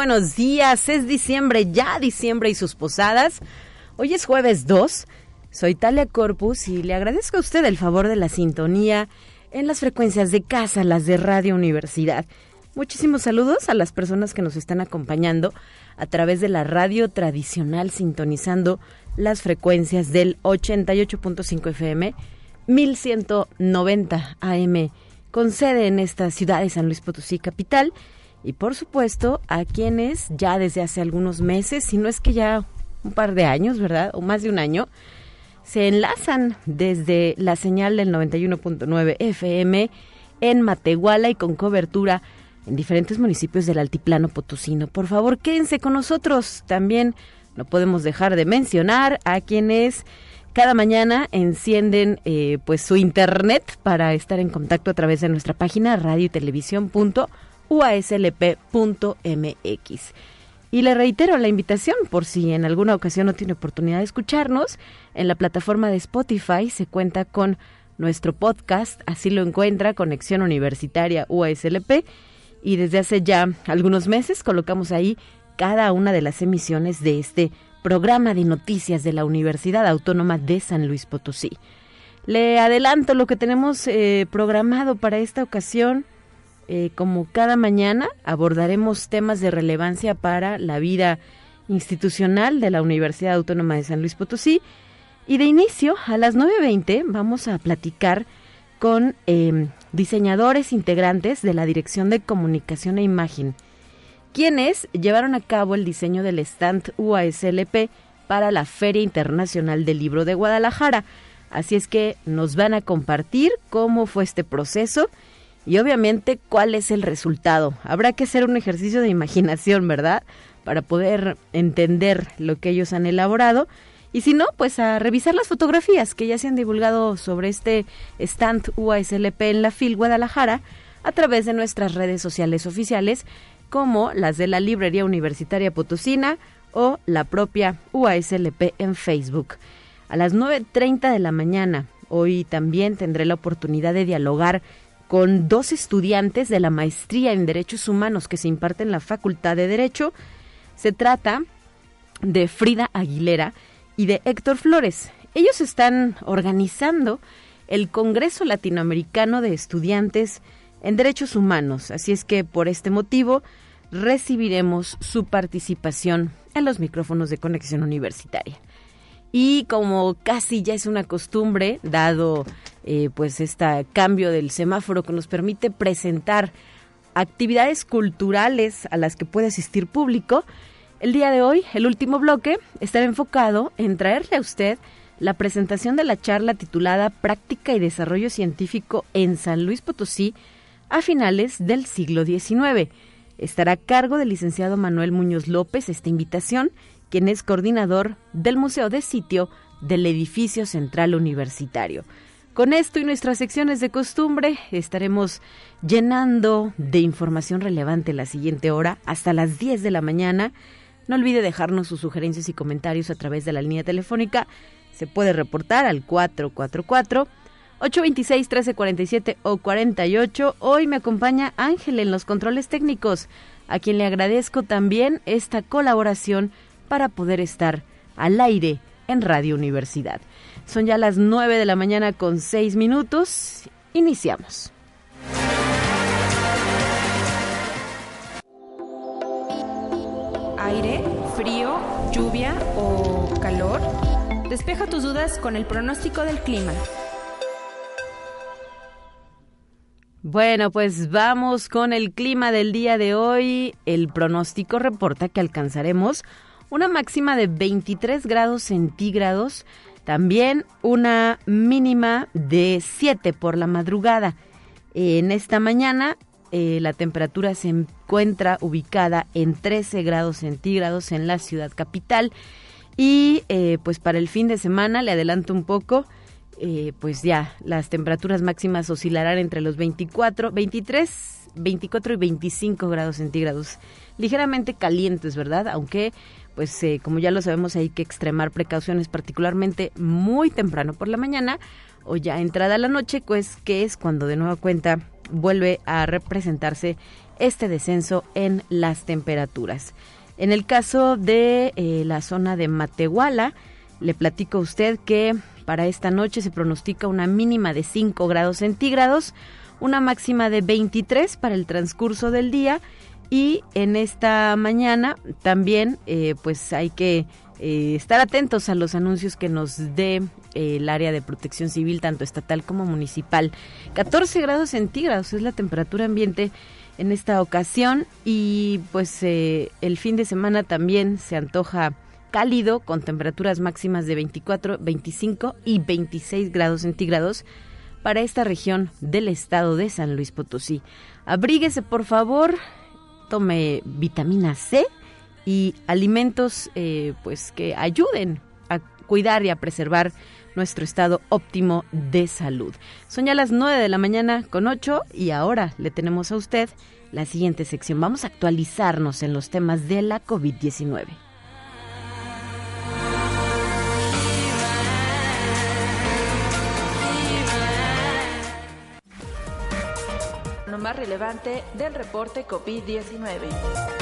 Buenos días, es diciembre, ya diciembre y sus posadas. Hoy es jueves 2. Soy Talia Corpus y le agradezco a usted el favor de la sintonía en las frecuencias de casa, las de Radio Universidad. Muchísimos saludos a las personas que nos están acompañando a través de la radio tradicional sintonizando las frecuencias del 88.5 FM, 1190 AM, con sede en esta ciudad de San Luis Potosí capital y por supuesto a quienes ya desde hace algunos meses, si no es que ya un par de años, ¿verdad? O más de un año, se enlazan desde la señal del 91.9 FM en Matehuala y con cobertura en diferentes municipios del altiplano potosino. Por favor, quédense con nosotros. También no podemos dejar de mencionar a quienes cada mañana encienden eh, pues su internet para estar en contacto a través de nuestra página radio y televisión uaslp.mx. Y le reitero la invitación por si en alguna ocasión no tiene oportunidad de escucharnos, en la plataforma de Spotify se cuenta con nuestro podcast, así lo encuentra Conexión Universitaria UASLP y desde hace ya algunos meses colocamos ahí cada una de las emisiones de este programa de noticias de la Universidad Autónoma de San Luis Potosí. Le adelanto lo que tenemos eh, programado para esta ocasión. Eh, como cada mañana abordaremos temas de relevancia para la vida institucional de la Universidad Autónoma de San Luis Potosí. Y de inicio, a las 9.20, vamos a platicar con em, diseñadores integrantes de la Dirección de Comunicación e Imagen, quienes llevaron a cabo el diseño del stand UASLP para la Feria Internacional del Libro de Guadalajara. Así es que nos van a compartir cómo fue este proceso y obviamente cuál es el resultado. Habrá que hacer un ejercicio de imaginación, ¿verdad? Para poder entender lo que ellos han elaborado. Y si no, pues a revisar las fotografías que ya se han divulgado sobre este stand UASLP en la FIL Guadalajara a través de nuestras redes sociales oficiales como las de la Librería Universitaria Potosina o la propia UASLP en Facebook. A las 9.30 de la mañana, hoy también tendré la oportunidad de dialogar con dos estudiantes de la maestría en Derechos Humanos que se imparte en la Facultad de Derecho. Se trata de Frida Aguilera y de Héctor Flores. Ellos están organizando el Congreso Latinoamericano de Estudiantes en Derechos Humanos, así es que por este motivo recibiremos su participación en los micrófonos de conexión universitaria. Y como casi ya es una costumbre, dado eh, pues este cambio del semáforo que nos permite presentar actividades culturales a las que puede asistir público, el día de hoy, el último bloque, estará enfocado en traerle a usted la presentación de la charla titulada Práctica y Desarrollo Científico en San Luis Potosí a finales del siglo XIX. Estará a cargo del licenciado Manuel Muñoz López esta invitación quien es coordinador del Museo de Sitio del Edificio Central Universitario. Con esto y nuestras secciones de costumbre estaremos llenando de información relevante la siguiente hora hasta las 10 de la mañana. No olvide dejarnos sus sugerencias y comentarios a través de la línea telefónica. Se puede reportar al 444 826 1347 o 48. Hoy me acompaña Ángel en los controles técnicos, a quien le agradezco también esta colaboración para poder estar al aire en Radio Universidad. Son ya las 9 de la mañana con 6 minutos. Iniciamos. Aire, frío, lluvia o calor. Despeja tus dudas con el pronóstico del clima. Bueno, pues vamos con el clima del día de hoy. El pronóstico reporta que alcanzaremos una máxima de 23 grados centígrados, también una mínima de 7 por la madrugada. En esta mañana eh, la temperatura se encuentra ubicada en 13 grados centígrados en la ciudad capital Y eh, pues para el fin de semana, le adelanto un poco, eh, pues ya las temperaturas máximas oscilarán entre los 24, 23, 24 y 25 grados centígrados. Ligeramente calientes, ¿verdad? Aunque pues eh, como ya lo sabemos hay que extremar precauciones particularmente muy temprano por la mañana o ya entrada la noche, pues que es cuando de nueva cuenta vuelve a representarse este descenso en las temperaturas. En el caso de eh, la zona de Matehuala, le platico a usted que para esta noche se pronostica una mínima de 5 grados centígrados, una máxima de 23 para el transcurso del día. Y en esta mañana también eh, pues hay que eh, estar atentos a los anuncios que nos dé eh, el área de protección civil, tanto estatal como municipal. 14 grados centígrados es la temperatura ambiente en esta ocasión. Y pues el fin de semana también se antoja cálido con temperaturas máximas de 24, 25 y 26 grados centígrados para esta región del estado de San Luis Potosí. Abríguese por favor, tome vitamina C y alimentos eh, pues que ayuden a cuidar y a preservar nuestro estado óptimo de salud. Son ya las 9 de la mañana con 8 y ahora le tenemos a usted la siguiente sección. Vamos a actualizarnos en los temas de la COVID-19. Más relevante del reporte COVID-19.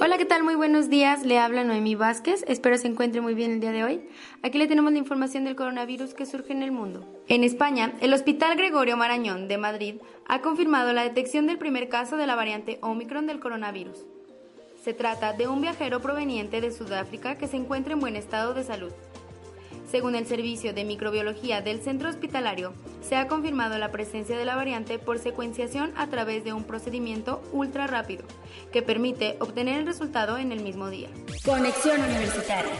Hola, ¿qué tal? Muy buenos días. Le habla Noemí Vázquez. Espero se encuentre muy bien el día de hoy. Aquí le tenemos la información del coronavirus que surge en el mundo. En España, el Hospital Gregorio Marañón de Madrid ha confirmado la detección del primer caso de la variante Omicron del coronavirus. Se trata de un viajero proveniente de Sudáfrica que se encuentra en buen estado de salud. Según el Servicio de Microbiología del Centro Hospitalario, se ha confirmado la presencia de la variante por secuenciación a través de un procedimiento ultra rápido, que permite obtener el resultado en el mismo día. Conexión Universitaria.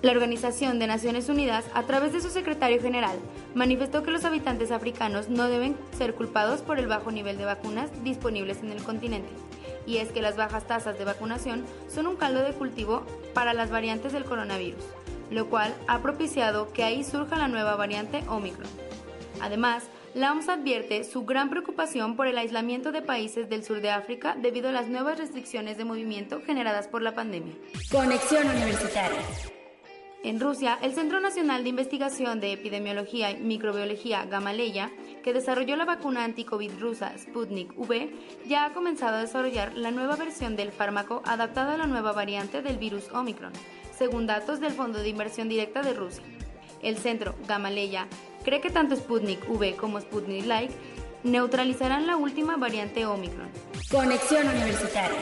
La Organización de Naciones Unidas, a través de su secretario general, manifestó que los habitantes africanos no deben ser culpados por el bajo nivel de vacunas disponibles en el continente. Y es que las bajas tasas de vacunación son un caldo de cultivo para las variantes del coronavirus lo cual ha propiciado que ahí surja la nueva variante Omicron. Además, la OMS advierte su gran preocupación por el aislamiento de países del sur de África debido a las nuevas restricciones de movimiento generadas por la pandemia. Conexión Universitaria. En Rusia, el Centro Nacional de Investigación de Epidemiología y Microbiología Gamaleya, que desarrolló la vacuna anti-COVID rusa Sputnik V, ya ha comenzado a desarrollar la nueva versión del fármaco adaptada a la nueva variante del virus Omicron, según datos del Fondo de Inversión Directa de Rusia. El centro Gamaleya cree que tanto Sputnik V como Sputnik Light neutralizarán la última variante Omicron. Conexión Universitaria.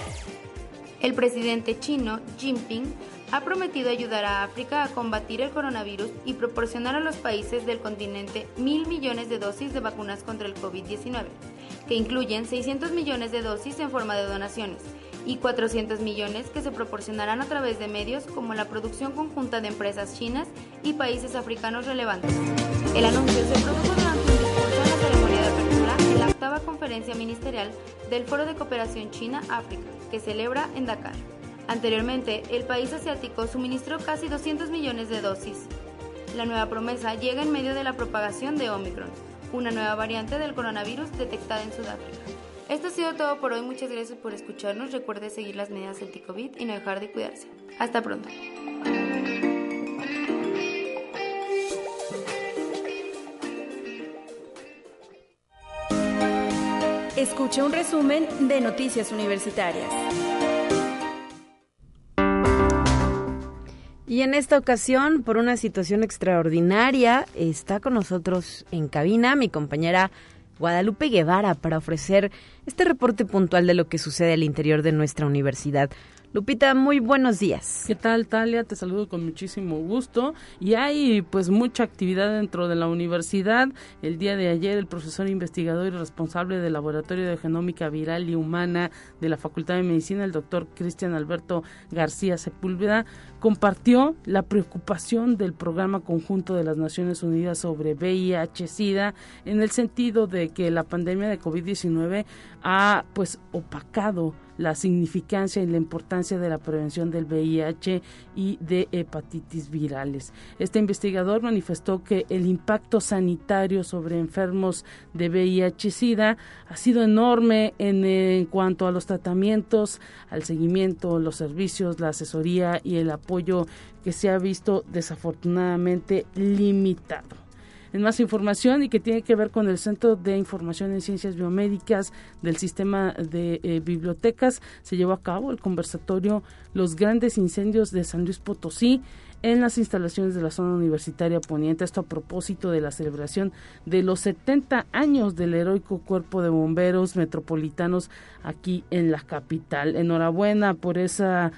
El presidente chino Jinping ha prometido ayudar a África a combatir el coronavirus y proporcionar a los países del continente mil millones de dosis de vacunas contra el COVID-19, que incluyen 600 millones de dosis en forma de donaciones y 400 millones que se proporcionarán a través de medios como la producción conjunta de empresas chinas y países africanos relevantes. El anuncio se produjo durante un discurso en la ceremonia de apertura en la octava conferencia ministerial del Foro de Cooperación China-África, que celebra en Dakar. Anteriormente, el país asiático suministró casi 200 millones de dosis. La nueva promesa llega en medio de la propagación de Omicron, una nueva variante del coronavirus detectada en Sudáfrica. Esto ha sido todo por hoy. Muchas gracias por escucharnos. Recuerde seguir las medidas anti-COVID y no dejar de cuidarse. Hasta pronto. Escuche un resumen de Noticias Universitarias. Y en esta ocasión, por una situación extraordinaria, está con nosotros en cabina mi compañera Guadalupe Guevara para ofrecer este reporte puntual de lo que sucede al interior de nuestra universidad. Lupita, muy buenos días. ¿Qué tal, Talia? Te saludo con muchísimo gusto. Y hay pues mucha actividad dentro de la universidad. El día de ayer el profesor investigador y responsable del Laboratorio de Genómica Viral y Humana de la Facultad de Medicina, el doctor Cristian Alberto García Sepúlveda, compartió la preocupación del Programa Conjunto de las Naciones Unidas sobre VIH-Sida en el sentido de que la pandemia de COVID-19 ha pues opacado la significancia y la importancia de la prevención del VIH y de hepatitis virales. Este investigador manifestó que el impacto sanitario sobre enfermos de VIH-Sida ha sido enorme en, en cuanto a los tratamientos, al seguimiento, los servicios, la asesoría y el apoyo que se ha visto desafortunadamente limitado en más información y que tiene que ver con el Centro de Información en Ciencias Biomédicas del Sistema de eh, Bibliotecas. Se llevó a cabo el conversatorio Los grandes incendios de San Luis Potosí en las instalaciones de la zona universitaria poniente. Esto a propósito de la celebración de los 70 años del heroico cuerpo de bomberos metropolitanos aquí en la capital. Enhorabuena por esa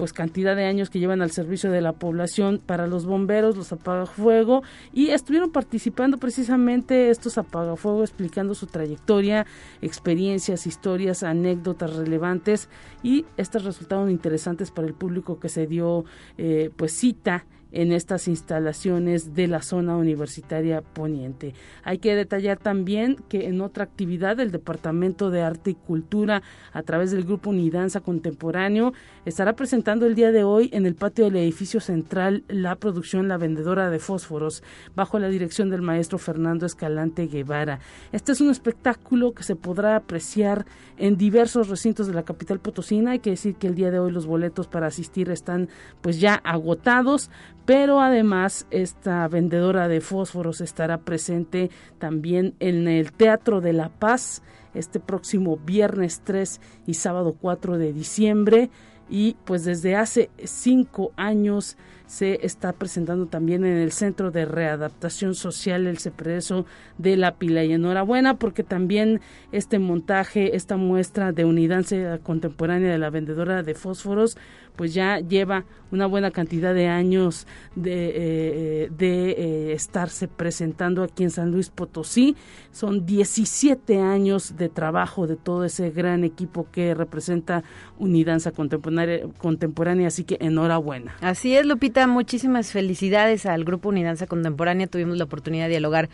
pues cantidad de años que llevan al servicio de la población para los bomberos, los apagafuego y estuvieron participando precisamente estos apagafuego explicando su trayectoria, experiencias, historias, anécdotas relevantes y estos resultados interesantes para el público que se dio eh, pues cita en estas instalaciones de la zona universitaria poniente. Hay que detallar también que en otra actividad del Departamento de Arte y Cultura a través del grupo Unidanza Contemporáneo estará presentando el día de hoy en el patio del edificio central la producción La Vendedora de Fósforos bajo la dirección del maestro Fernando Escalante Guevara. Este es un espectáculo que se podrá apreciar en diversos recintos de la capital potosina. Hay que decir que el día de hoy los boletos para asistir están pues ya agotados, pero además esta vendedora de fósforos estará presente también en el Teatro de la Paz este próximo viernes 3 y sábado 4 de diciembre. Y pues desde hace cinco años se está presentando también en el Centro de Readaptación Social el Cepreso de la Pila. Y enhorabuena porque también este montaje, esta muestra de unidancia contemporánea de la vendedora de fósforos, pues ya lleva una buena cantidad de años de, eh, de eh, estarse presentando aquí en San Luis Potosí. Son 17 años de trabajo de todo ese gran equipo que representa Unidanza contemporánea así que enhorabuena. Así es, Lupita, muchísimas felicidades al Grupo Unidanza Contemporánea. Tuvimos la oportunidad de dialogar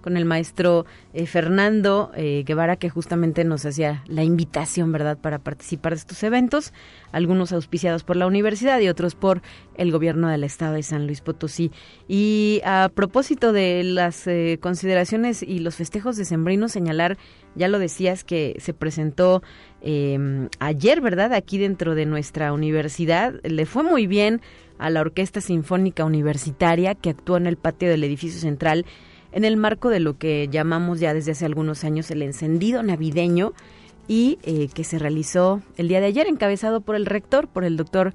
con el maestro eh, Fernando eh, Guevara, que justamente nos hacía la invitación, ¿verdad?, para participar de estos eventos, algunos auspiciados por la universidad y otros por el gobierno del estado de San Luis Potosí. Y a propósito de las eh, consideraciones y los festejos de Sembrino, señalar, ya lo decías, que se presentó em, ayer, ¿verdad?, aquí dentro de nuestra universidad. Le fue muy bien a la Orquesta Sinfónica Universitaria que actuó en el patio del edificio central en el marco de lo que llamamos ya desde hace algunos años el encendido navideño y eh, que se realizó el día de ayer encabezado por el rector, por el doctor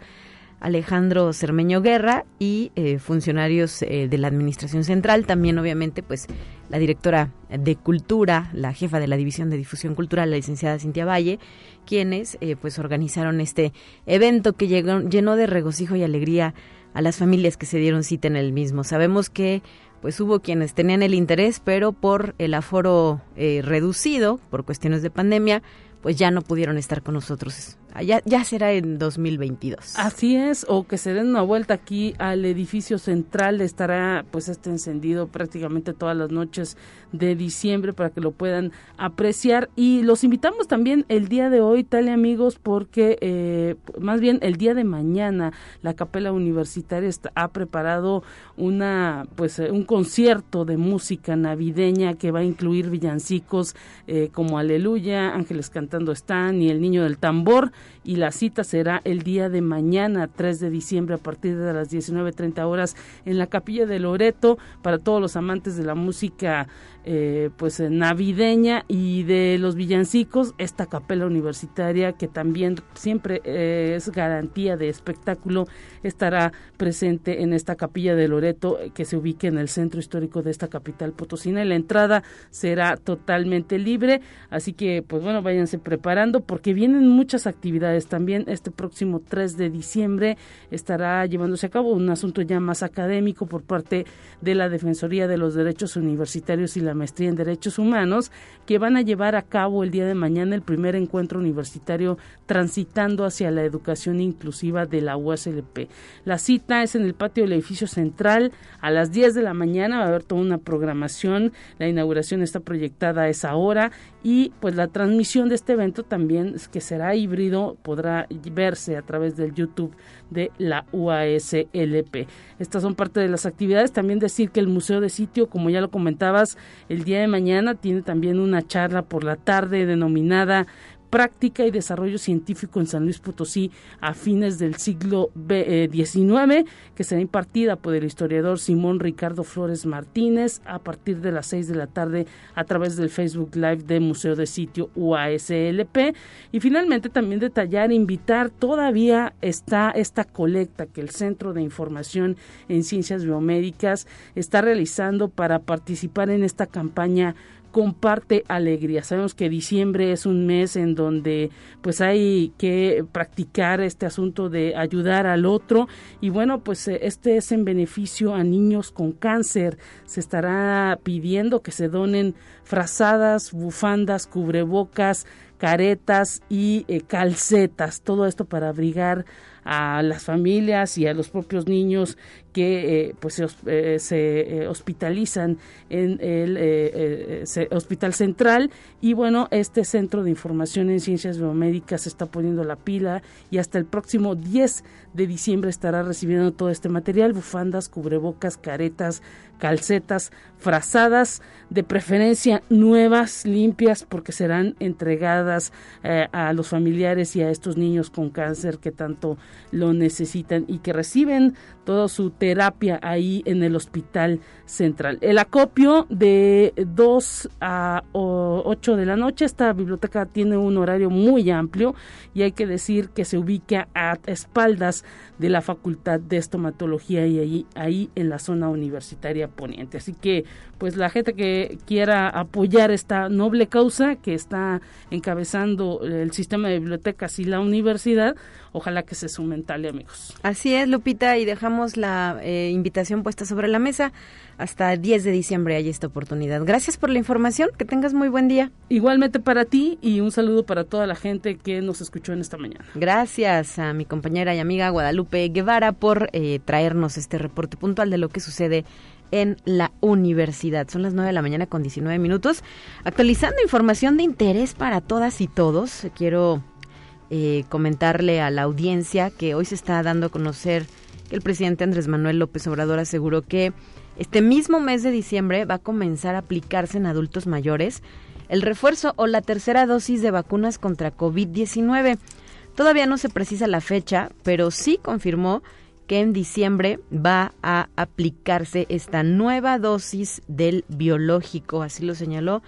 Alejandro Cermeño Guerra y eh, funcionarios eh, de la Administración Central, también obviamente pues la directora de Cultura, la jefa de la División de Difusión Cultural, la licenciada Cintia Valle, quienes pues organizaron este evento que llegó, llenó de regocijo y alegría a las familias que se dieron cita en el mismo. Sabemos que pues hubo quienes tenían el interés, pero por el aforo eh, reducido, por cuestiones de pandemia, pues ya no pudieron estar con nosotros ya, ya será en 2022. Así es, o que se den una vuelta aquí al edificio central, estará pues este encendido prácticamente todas las noches de diciembre para que lo puedan apreciar y los invitamos también el día de hoy, tal y amigos, porque eh, más bien el día de mañana la Capela Universitaria ha preparado una pues un concierto de música navideña que va a incluir villancicos eh, como Aleluya, Ángeles cantando están y El Niño del Tambor y la cita será el día de mañana, 3 de diciembre, a partir de las 19.30 horas en la Capilla de Loreto, para todos los amantes de la música eh, pues eh, navideña y de los villancicos, esta capela universitaria que también siempre eh, es garantía de espectáculo, estará presente en esta capilla de Loreto que se ubique en el centro histórico de esta capital potosina la entrada será totalmente libre, así que pues bueno, váyanse preparando porque vienen muchas actividades también este próximo 3 de diciembre estará llevándose a cabo un asunto ya más académico por parte de la Defensoría de los Derechos Universitarios y la maestría en Derechos Humanos, que van a llevar a cabo el día de mañana el primer encuentro universitario transitando hacia la educación inclusiva de la USLP. La cita es en el patio del edificio central a las 10 de la mañana va a haber toda una programación, la inauguración está proyectada a esa hora y pues la transmisión de este evento también que será híbrido podrá verse a través del YouTube de la UASLP. Estas son parte de las actividades. También decir que el Museo de Sitio, como ya lo comentabas, el día de mañana tiene también una charla por la tarde denominada práctica y desarrollo científico en San Luis Potosí a fines del siglo XIX, eh, que será impartida por el historiador Simón Ricardo Flores Martínez a partir de las 6 de la tarde a través del Facebook Live de Museo de Sitio UASLP. Y finalmente también detallar, invitar, todavía está esta colecta que el Centro de Información en Ciencias Biomédicas está realizando para participar en esta campaña comparte alegría. Sabemos que diciembre es un mes en donde pues hay que practicar este asunto de ayudar al otro y bueno, pues eh, este es en beneficio a niños con cáncer. Se estará pidiendo que se donen frazadas, bufandas, cubrebocas, caretas y eh, calcetas, todo esto para abrigar a las familias y a los propios niños que eh, pues se, eh, eh, hospitalizan en el hospital central. Y bueno este centro de información en ciencias biomédicas se está poniendo la pila y hasta el próximo 10 de diciembre estará recibiendo todo este material bufandas cubrebocas caretas calcetas frazadas de preferencia nuevas limpias porque serán entregadas a los familiares y a estos niños con cáncer que tanto lo necesitan y que reciben toda su terapia ahí en el hospital central. El acopio de 2 a 8 de la noche, esta biblioteca tiene un horario muy amplio y hay que decir que se ubica a espaldas de la Facultad de Estomatología y ahí, ahí en la zona universitaria poniente. Así que pues la gente que quiera apoyar esta noble causa que está encabezando el sistema de bibliotecas y la universidad, ojalá que se sumen tal amigos. Así es, Lupita, y dejamos la eh, invitación puesta sobre la mesa. Hasta 10 de diciembre hay esta oportunidad. Gracias por la información, que tengas muy buen día. Igualmente para ti y un saludo para toda la gente que nos escuchó en esta mañana. Gracias a mi compañera y amiga Guadalupe Guevara por eh, traernos este reporte puntual de lo que sucede en la universidad. Son las 9 de la mañana con 19 minutos. Actualizando información de interés para todas y todos, quiero eh, comentarle a la audiencia que hoy se está dando a conocer el presidente Andrés Manuel López Obrador aseguró que este mismo mes de diciembre va a comenzar a aplicarse en adultos mayores el refuerzo o la tercera dosis de vacunas contra COVID-19. Todavía no se precisa la fecha, pero sí confirmó que en diciembre va a aplicarse esta nueva dosis del biológico, así lo señaló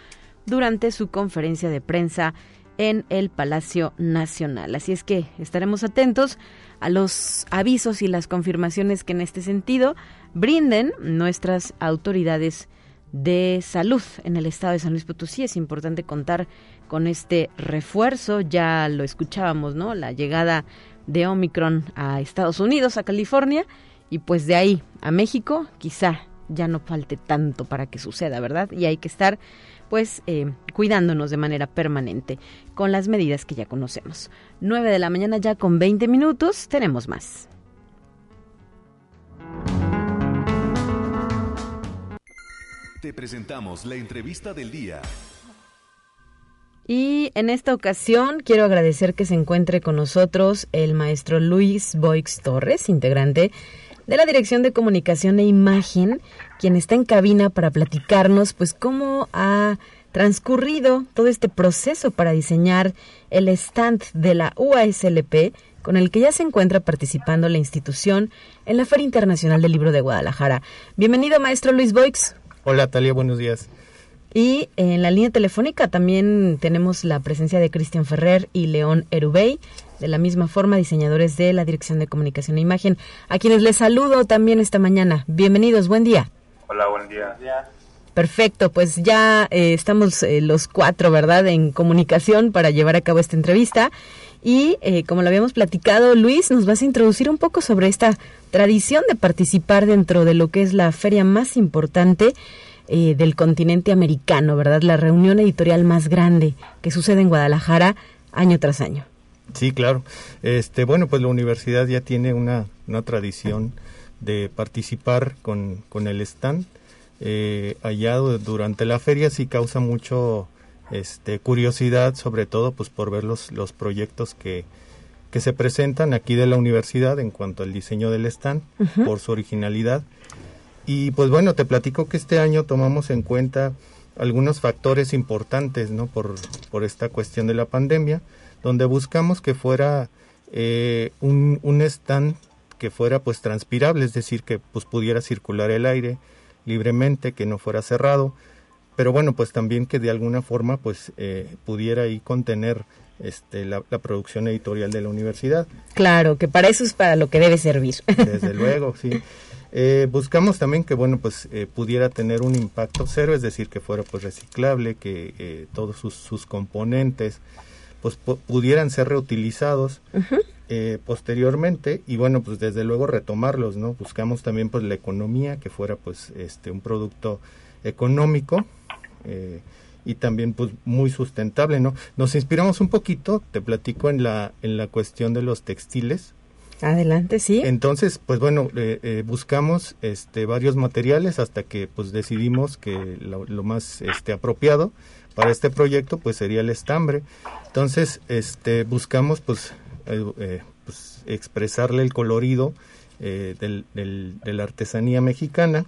durante su conferencia de prensa en el Palacio Nacional. Así es que estaremos atentos a los avisos y las confirmaciones que en este sentido brinden nuestras autoridades de salud en el estado de San Luis Potosí. Es importante contar con este refuerzo, ya lo escuchábamos, ¿no? La llegada de Omicron a Estados Unidos, a California, y pues de ahí a México, quizá ya no falte tanto para que suceda, ¿verdad? Y hay que estar pues eh, cuidándonos de manera permanente con las medidas que ya conocemos. 9 de la mañana ya con 20 minutos, tenemos más. Te presentamos la entrevista del día. Y en esta ocasión quiero agradecer que se encuentre con nosotros el maestro Luis Boix Torres, integrante de la Dirección de Comunicación e Imagen, quien está en cabina para platicarnos pues cómo ha transcurrido todo este proceso para diseñar el stand de la UASLP con el que ya se encuentra participando la institución en la Feria Internacional del Libro de Guadalajara. Bienvenido, maestro Luis Boix. Hola, Talia, buenos días. Y en la línea telefónica también tenemos la presencia de Cristian Ferrer y León Erubey, de la misma forma diseñadores de la Dirección de Comunicación e Imagen, a quienes les saludo también esta mañana. Bienvenidos, buen día. Hola, buen día. Perfecto, pues ya eh, estamos eh, los cuatro, ¿verdad?, en comunicación para llevar a cabo esta entrevista. Y eh, como lo habíamos platicado, Luis, nos vas a introducir un poco sobre esta tradición de participar dentro de lo que es la feria más importante eh, del continente americano, ¿verdad? La reunión editorial más grande que sucede en Guadalajara año tras año. Sí, claro. Este, bueno, pues la universidad ya tiene una, una tradición de participar con, con el stand eh, hallado durante la feria sí causa mucho este, curiosidad, sobre todo pues por ver los, los proyectos que, que se presentan aquí de la universidad en cuanto al diseño del stand, por su originalidad. Y pues bueno, te platico que este año tomamos en cuenta algunos factores importantes, ¿no? Por, por esta cuestión de la pandemia, donde buscamos que fuera eh, un, un stand que fuera pues transpirable, es decir, que pues pudiera circular el aire libremente, que no fuera cerrado, pero bueno, pues también que de alguna forma pues eh, pudiera ahí contener este, la, producción editorial de la universidad. Claro, que para eso es para lo que debe servir. Desde luego, sí. Eh, buscamos también que bueno pues eh, pudiera tener un impacto cero, es decir, que fuera pues reciclable, que todos sus, sus, componentes pues pudieran ser reutilizados eh, posteriormente y bueno pues desde luego retomarlos no buscamos también pues la economía que fuera pues este un producto económico eh, y también pues muy sustentable no nos inspiramos un poquito te platico en la en la cuestión de los textiles adelante sí. Entonces pues bueno eh, buscamos este varios materiales hasta que pues decidimos que lo, más este apropiado para este proyecto pues sería el estambre. Entonces este buscamos pues eh, eh, pues, expresarle el colorido eh, de la artesanía mexicana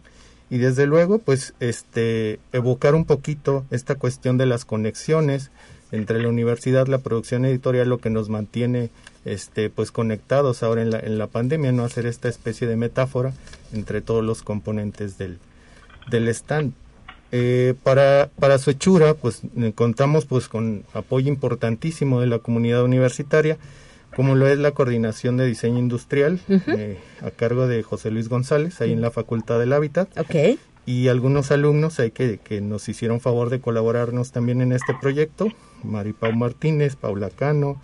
y desde luego pues este evocar un poquito esta cuestión de las conexiones entre la universidad la producción editorial lo que nos mantiene este pues conectados ahora en la, en la pandemia no hacer esta especie de metáfora entre todos los componentes del, del stand para, para su hechura, pues contamos pues con apoyo importantísimo de la comunidad universitaria como lo es la coordinación de diseño industrial eh, a cargo de José Luis González, ahí en la Facultad del Hábitat. Okay. Y algunos alumnos ahí que, que nos hicieron favor de colaborarnos también en este proyecto, Maripau Martínez, Paula Cano,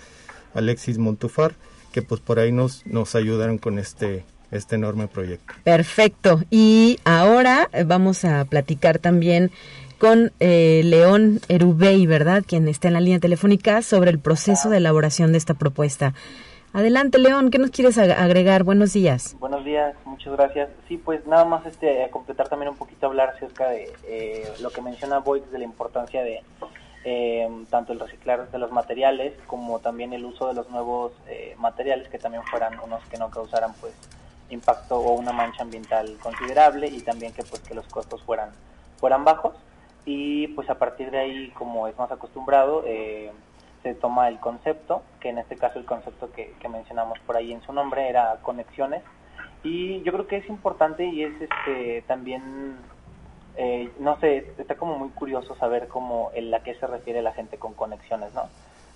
Alexis Montufar, que pues por ahí nos, nos ayudaron con este, este enorme proyecto. Perfecto. Y ahora vamos a platicar también con eh, León Erubey, ¿verdad? Quien está en la línea telefónica sobre el proceso de elaboración de esta propuesta. Adelante, León, ¿qué nos quieres agregar? Buenos días. Buenos días, muchas gracias. Sí, pues nada más este, a completar también un poquito, hablar acerca de eh, lo que menciona Boyd, de la importancia de eh, tanto el reciclar de los materiales como también el uso de los nuevos materiales que también fueran unos que no causaran pues impacto o una mancha ambiental considerable y también que pues que los costos fueran fueran bajos. Y pues a partir de ahí, como es más acostumbrado, eh, se toma el concepto, que en este caso el concepto que, mencionamos por ahí en su nombre era conexiones, y yo creo que es importante y es este también, eh, no sé, está como muy curioso saber cómo, en la que se refiere la gente con conexiones, ¿no?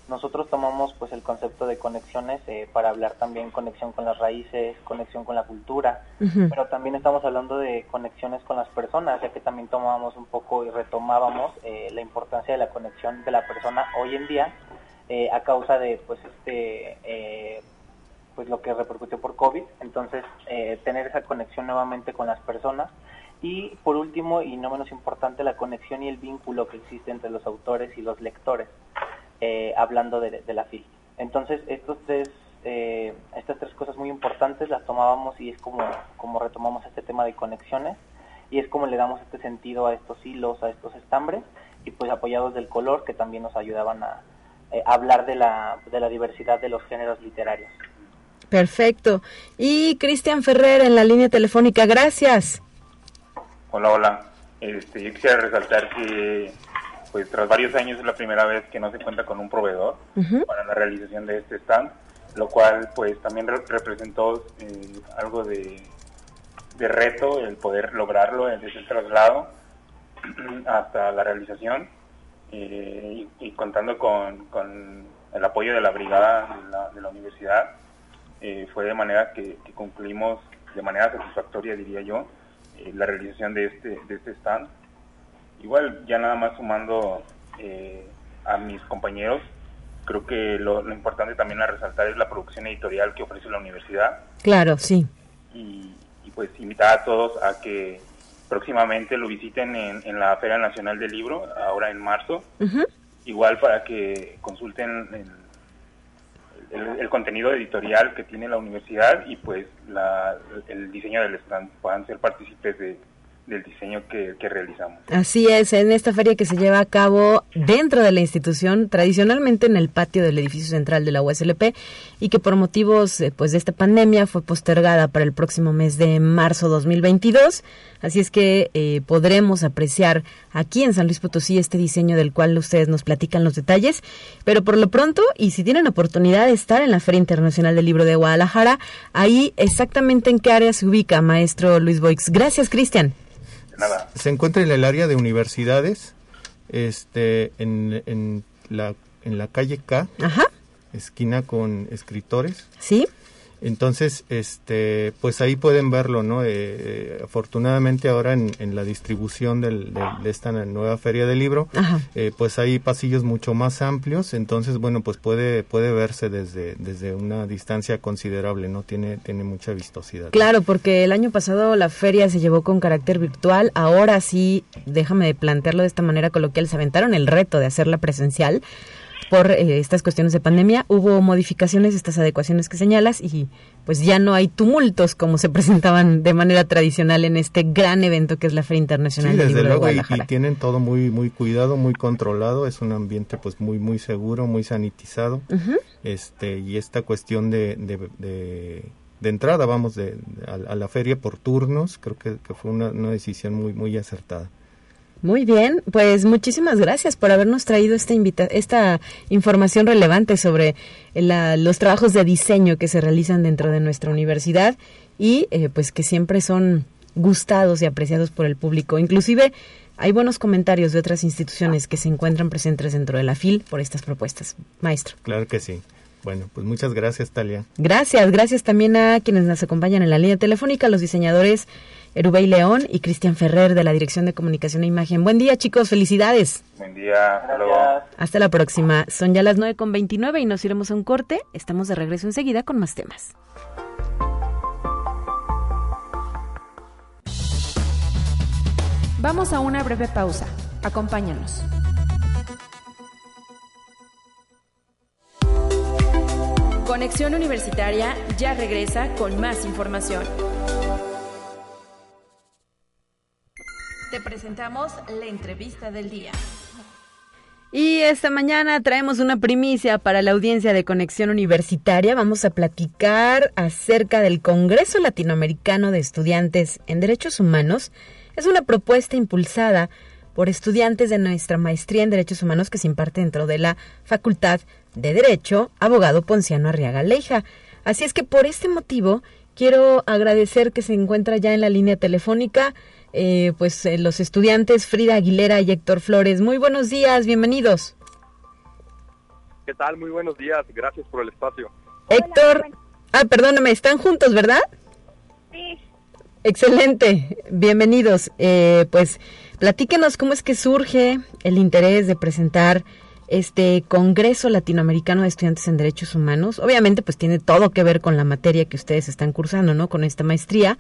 nosotros tomamos pues el concepto de conexiones eh, para hablar también conexión con las raíces, conexión con la cultura, pero también estamos hablando de conexiones con las personas, ya que también tomábamos un poco y retomábamos eh, la importancia de la conexión de la persona hoy en día eh, a causa de pues este pues lo que repercutió por COVID, entonces tener esa conexión nuevamente con las personas y por último y no menos importante la conexión y el vínculo que existe entre los autores y los lectores. Eh, hablando de, la FIL. Entonces, estos tres, eh, estas tres cosas muy importantes las tomábamos y es como, como retomamos este tema de conexiones y es como le damos este sentido a estos hilos, a estos estambres y pues apoyados del color que también nos ayudaban a, eh, hablar de la, de la diversidad de los géneros literarios. Perfecto. Y Cristian Ferrer en la línea telefónica, gracias. Hola, hola. Este, yo quisiera resaltar que pues tras varios años es la primera vez que no se cuenta con un proveedor para la realización de este stand, lo cual pues también representó eh, algo de, reto el poder lograrlo desde el traslado hasta la realización eh, y, contando con, el apoyo de la brigada de la, universidad eh, fue de manera que, concluimos de manera satisfactoria diría yo la realización de este, de este stand igual ya nada más sumando eh, a mis compañeros, creo que lo, importante también a resaltar es la producción editorial que ofrece la universidad. Claro, sí. Y, pues invitar a todos a que próximamente lo visiten en, la Feria Nacional del Libro, ahora en marzo. Igual para que consulten el, contenido editorial que tiene la universidad y pues el diseño del stand, puedan ser partícipes de, del diseño que, realizamos. Así es, en esta feria que se lleva a cabo dentro de la institución, tradicionalmente en el patio del edificio central de la USLP, y que por motivos eh, pues de esta pandemia fue postergada para el próximo mes de marzo 2022. Así es que eh, podremos apreciar aquí en San Luis Potosí este diseño del cual ustedes nos platican los detalles. Pero por lo pronto, y si tienen oportunidad de estar en la Feria Internacional del Libro de Guadalajara, ahí exactamente en qué área se ubica, maestro Luis Boix. Gracias, Cristian. Nada. Se encuentra en el área de universidades, este, en, en, la, en la calle K, esquina con escritores. Sí. Entonces, este, pues ahí pueden verlo, ¿no? Eh, eh, afortunadamente ahora en, la distribución del, de esta nueva feria del libro, eh, pues hay pasillos mucho más amplios, entonces, bueno, pues puede puede verse desde desde una distancia considerable, ¿no? Tiene tiene mucha vistosidad. Claro, porque el año pasado la feria se llevó con carácter virtual, ahora sí, déjame plantearlo de esta manera coloquial, se aventaron el reto de hacerla presencial por eh, estas cuestiones de pandemia. Hubo modificaciones, estas adecuaciones que señalas, y pues ya no hay tumultos como se presentaban de manera tradicional en este gran evento que es la Feria Internacional sí, desde luego, Y, tienen todo muy muy cuidado, muy controlado, es un ambiente pues muy muy seguro, muy sanitizado. Este y esta cuestión de, de, de, entrada, vamos, de, a, la feria por turnos, creo que, fue una, una decisión muy muy acertada. Muy bien, pues muchísimas gracias por habernos traído esta, esta información relevante sobre los trabajos de diseño que se realizan dentro de nuestra universidad y eh, pues que siempre son gustados y apreciados por el público. Inclusive hay buenos comentarios de otras instituciones que se encuentran presentes dentro de la FIL por estas propuestas. Maestro. Claro que sí. Bueno, pues muchas gracias, Talia. Gracias, gracias también a quienes nos acompañan en la línea telefónica, los diseñadores Erubey León y Cristian Ferrer de la Dirección de Comunicación e Imagen. Buen día, chicos, felicidades. Buen día, hasta luego. Hasta la próxima. Son ya las 9 con 29 y nos iremos a un corte. Estamos de regreso enseguida con más temas. Vamos a una breve pausa. Acompáñanos. Conexión Universitaria ya regresa con más información. Te presentamos la entrevista del día. Y esta mañana traemos una primicia para la audiencia de Conexión Universitaria. Vamos a platicar acerca del Congreso Latinoamericano de Estudiantes en Derechos Humanos. Es una propuesta impulsada por estudiantes de nuestra maestría en Derechos Humanos que se imparte dentro de la Facultad de Derecho, abogado Ponciano Arriaga Leija. Así es que por este motivo quiero agradecer que se encuentra ya en la línea telefónica eh, pues eh, los estudiantes Frida Aguilera y Héctor Flores. Muy buenos días, bienvenidos. ¿Qué tal? Muy buenos días, gracias por el espacio. Héctor, ah, perdóname, están juntos, ¿verdad? Sí. Excelente, bienvenidos. Eh, pues platíquenos cómo es que surge el interés de presentar este Congreso Latinoamericano de Estudiantes en Derechos Humanos. Obviamente, pues tiene todo que ver con la materia que ustedes están cursando, ¿no? Con esta maestría.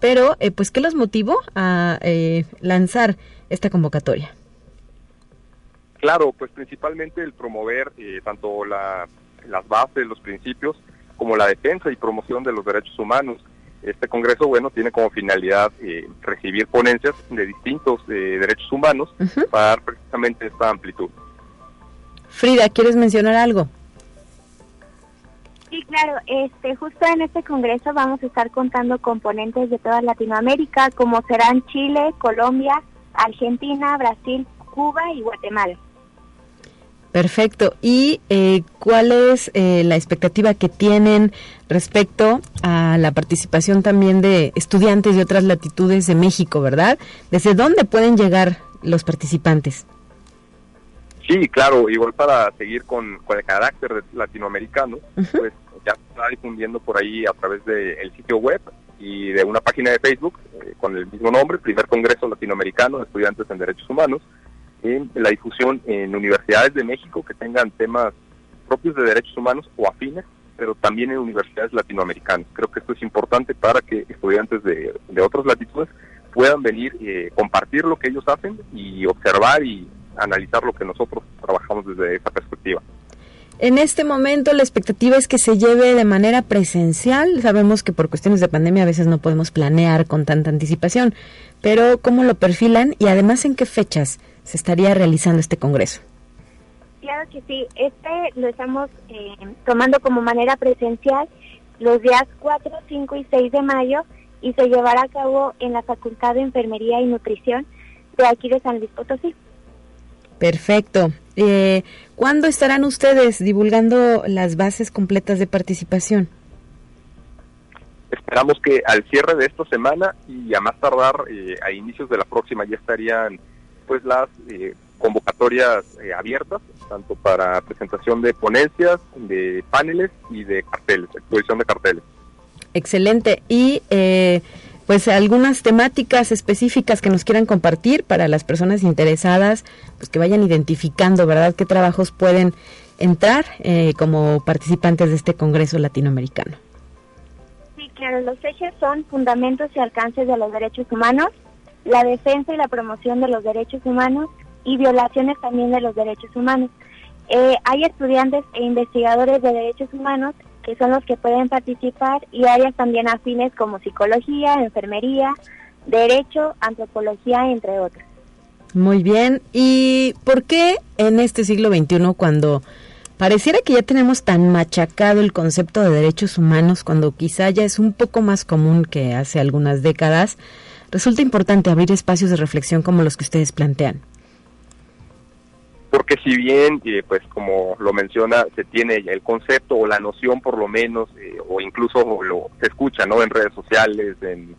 Pero, eh, pues, ¿qué los motivó a eh, lanzar esta convocatoria? Claro, pues principalmente el promover eh, tanto la, las bases, los principios, como la defensa y promoción de los derechos humanos. Este Congreso, bueno, tiene como finalidad recibir ponencias de distintos derechos humanos para dar precisamente esta amplitud. Frida, ¿quieres mencionar algo? Sí, claro. Este, justo en este congreso vamos a estar contando componentes de toda Latinoamérica, como serán Chile, Colombia, Argentina, Brasil, Cuba y Guatemala. Perfecto. ¿Y eh, cuál es eh, la expectativa que tienen respecto a la participación también de estudiantes de otras latitudes de México, verdad? ¿Desde dónde pueden llegar los participantes? Sí, claro, igual para seguir con, el carácter latinoamericano, pues ya se está difundiendo por ahí a través del sitio web y de una página de Facebook eh, con el mismo nombre, Primer Congreso Latinoamericano de Estudiantes en Derechos Humanos, en la difusión en universidades de México que tengan temas propios de derechos humanos o afines, pero también en universidades latinoamericanas. Creo que esto es importante para que estudiantes de, otras latitudes puedan venir, eh, compartir lo que ellos hacen y observar y analizar lo que nosotros trabajamos desde esa perspectiva. En este momento la expectativa es que se lleve de manera presencial. Sabemos que por cuestiones de pandemia a veces no podemos planear con tanta anticipación, pero ¿cómo lo perfilan y además en qué fechas se estaría realizando este Congreso? Claro que sí, este lo estamos eh, tomando como manera presencial los días 4, 5 y 6 de mayo y se llevará a cabo en la Facultad de Enfermería y Nutrición de aquí de San Luis Potosí. Perfecto. Eh, ¿Cuándo estarán ustedes divulgando las bases completas de participación? Esperamos que al cierre de esta semana y a más tardar eh, a inicios de la próxima ya estarían pues las eh, convocatorias eh, abiertas, tanto para presentación de ponencias, de paneles y de carteles, exposición de carteles. Excelente. Y eh, pues algunas temáticas específicas que nos quieran compartir para las personas interesadas, pues que vayan identificando, ¿verdad?, qué trabajos pueden entrar eh, como participantes de este Congreso Latinoamericano. Sí, claro, los ejes son fundamentos y alcances de los derechos humanos, la defensa y la promoción de los derechos humanos y violaciones también de los derechos humanos. Eh, hay estudiantes e investigadores de derechos humanos que son los que pueden participar y áreas también afines como psicología, enfermería, derecho, antropología, entre otras. Muy bien. ¿Y por qué en este siglo XXI, cuando pareciera que ya tenemos tan machacado el concepto de derechos humanos, cuando quizá ya es un poco más común que hace algunas décadas, resulta importante abrir espacios de reflexión como los que ustedes plantean? Porque si bien, eh, pues como lo menciona, se tiene el concepto o la noción por lo menos, eh, o incluso lo se escucha ¿no? en redes sociales, en,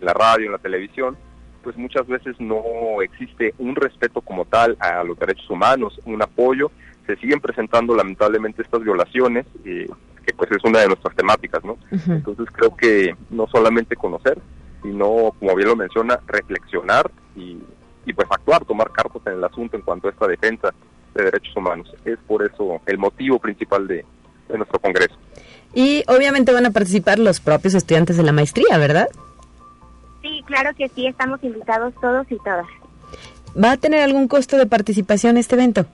la radio, en la televisión, pues muchas veces no existe un respeto como tal a los derechos humanos, un apoyo, se siguen presentando lamentablemente estas violaciones, eh, que pues es una de nuestras temáticas, ¿no? Entonces creo que no solamente conocer, sino, como bien lo menciona, reflexionar y y pues actuar, tomar cartas en el asunto en cuanto a esta defensa de derechos humanos. Es por eso el motivo principal de, nuestro Congreso. Y obviamente van a participar los propios estudiantes de la maestría, ¿verdad? Sí, claro que sí, estamos invitados todos y todas. ¿Va a tener algún costo de participación este evento?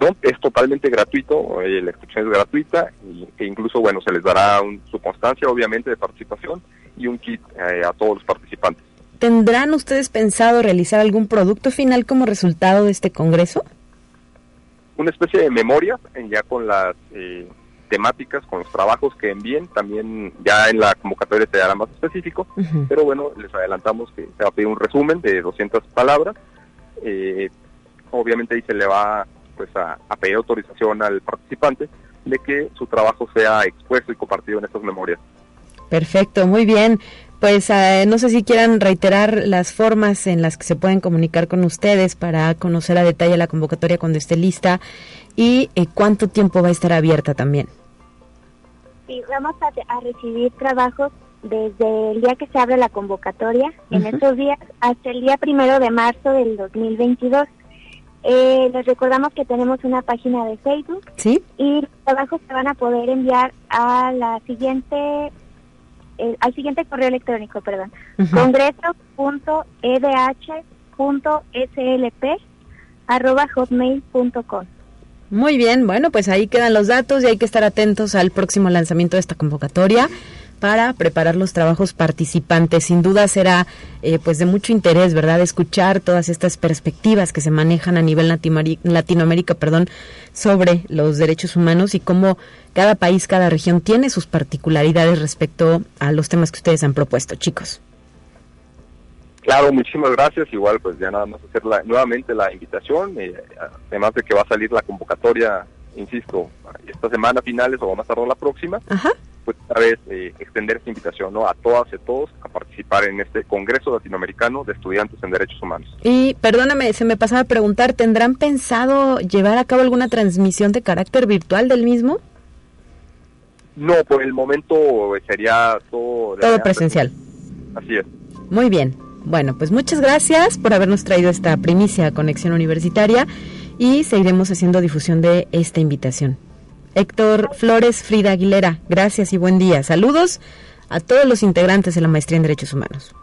No, es totalmente gratuito, eh, la inscripción es gratuita e incluso, bueno, se les dará su constancia, obviamente, de participación y un kit eh, a todos los participantes. ¿Tendrán ustedes pensado realizar algún producto final como resultado de este congreso? Una especie de memoria, ya con las eh, temáticas, con los trabajos que envíen, también ya en la convocatoria se hará más específico, pero bueno, les adelantamos que se va a pedir un resumen de 200 palabras. Eh, obviamente ahí se le va pues a, a pedir autorización al participante de que su trabajo sea expuesto y compartido en estas memorias. Perfecto, muy bien pues eh, no sé si quieran reiterar las formas en las que se pueden comunicar con ustedes para conocer a detalle la convocatoria cuando esté lista y eh, cuánto tiempo va a estar abierta también. Sí, vamos a, recibir trabajos desde el día que se abre la convocatoria, en estos días, hasta el día primero de marzo del 2022. Eh, les recordamos que tenemos una página de Facebook ¿Sí? y los trabajos se van a poder enviar a la siguiente eh, al siguiente correo electrónico, perdón, congreso.edh.slp Muy bien, bueno, pues ahí quedan los datos y hay que estar atentos al próximo lanzamiento de esta convocatoria para preparar los trabajos participantes. Sin duda será eh, pues de mucho interés, ¿verdad?, escuchar todas estas perspectivas que se manejan a nivel Latinoamérica, perdón, sobre los derechos humanos y cómo cada país, cada región tiene sus particularidades respecto a los temas que ustedes han propuesto, chicos. Claro, muchísimas gracias. Igual, pues ya nada más hacer nuevamente la invitación, eh, además de que va a salir la convocatoria, insisto, esta semana finales o más tarde la próxima. Ajá pues a vez eh, extender esta invitación ¿no? a todas y todos a participar en este Congreso Latinoamericano de Estudiantes en Derechos Humanos. Y perdóname, se me pasaba a preguntar, ¿tendrán pensado llevar a cabo alguna transmisión de carácter virtual del mismo? No, por el momento sería todo... Todo presencial. Así es. Muy bien. Bueno, pues muchas gracias por habernos traído esta primicia Conexión Universitaria y seguiremos haciendo difusión de esta invitación. Héctor Flores Frida Aguilera, gracias y buen día. Saludos a todos los integrantes de la Maestría en Derechos Humanos.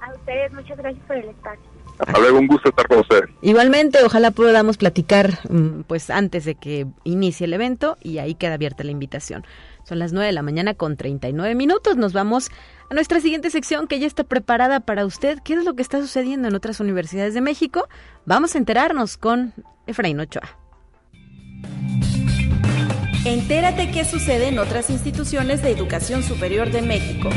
A ustedes, muchas gracias por el espacio. Hasta luego, un gusto estar con ustedes. Igualmente, ojalá podamos platicar mm, pues antes de que inicie el evento y ahí queda abierta la invitación. Son las 9 de la mañana con 39 minutos. Nos vamos a nuestra siguiente sección que ya está preparada para usted. ¿Qué es lo que está sucediendo en otras universidades de México? Vamos a enterarnos con Efraín Ochoa. Entérate qué sucede en otras instituciones de educación superior de México.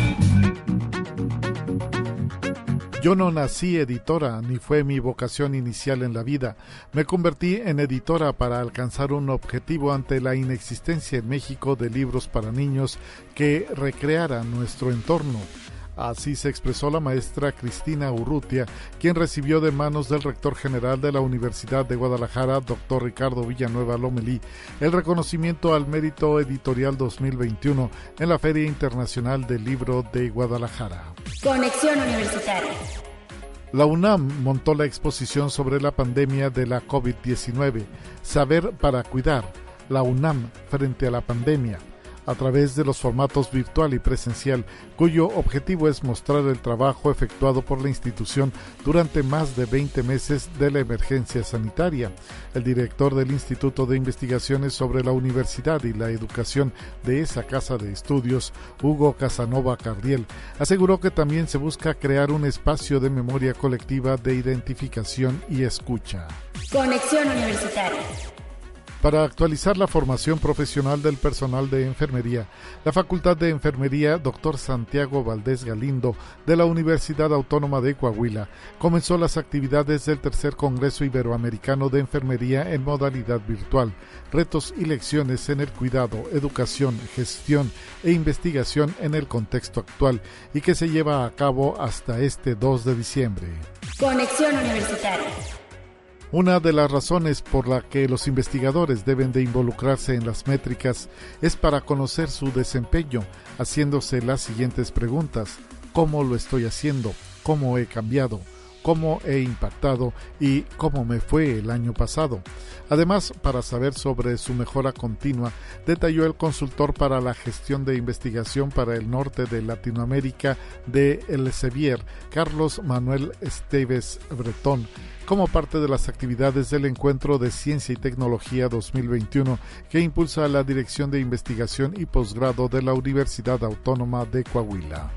Yo no nací editora, ni fue mi vocación inicial en la vida. Me convertí en editora para alcanzar un objetivo ante la inexistencia en México de libros para niños que recrearan nuestro entorno. Así se expresó la maestra Cristina Urrutia, quien recibió de manos del rector general de la Universidad de Guadalajara, doctor Ricardo Villanueva Lomelí, el reconocimiento al mérito editorial 2021 en la Feria Internacional del Libro de Guadalajara. Conexión Universitaria. La UNAM montó la exposición sobre la pandemia de la COVID-19, Saber para Cuidar, la UNAM frente a la pandemia a través de los formatos virtual y presencial, cuyo objetivo es mostrar el trabajo efectuado por la institución durante más de 20 meses de la emergencia sanitaria. El director del Instituto de Investigaciones sobre la Universidad y la Educación de esa casa de estudios, Hugo Casanova Cardiel, aseguró que también se busca crear un espacio de memoria colectiva de identificación y escucha. Conexión Universitaria. Para actualizar la formación profesional del personal de enfermería, la Facultad de Enfermería Dr. Santiago Valdés Galindo de la Universidad Autónoma de Coahuila comenzó las actividades del tercer Congreso Iberoamericano de Enfermería en modalidad virtual, retos y lecciones en el cuidado, educación, gestión e investigación en el contexto actual y que se lleva a cabo hasta este 2 de diciembre. Conexión Universitaria. Una de las razones por la que los investigadores deben de involucrarse en las métricas es para conocer su desempeño, haciéndose las siguientes preguntas. ¿Cómo lo estoy haciendo? ¿Cómo he cambiado? Cómo he impactado y cómo me fue el año pasado. Además, para saber sobre su mejora continua, detalló el consultor para la gestión de investigación para el norte de Latinoamérica de Elsevier, Carlos Manuel Esteves Bretón, como parte de las actividades del Encuentro de Ciencia y Tecnología 2021 que impulsa la Dirección de Investigación y Posgrado de la Universidad Autónoma de Coahuila.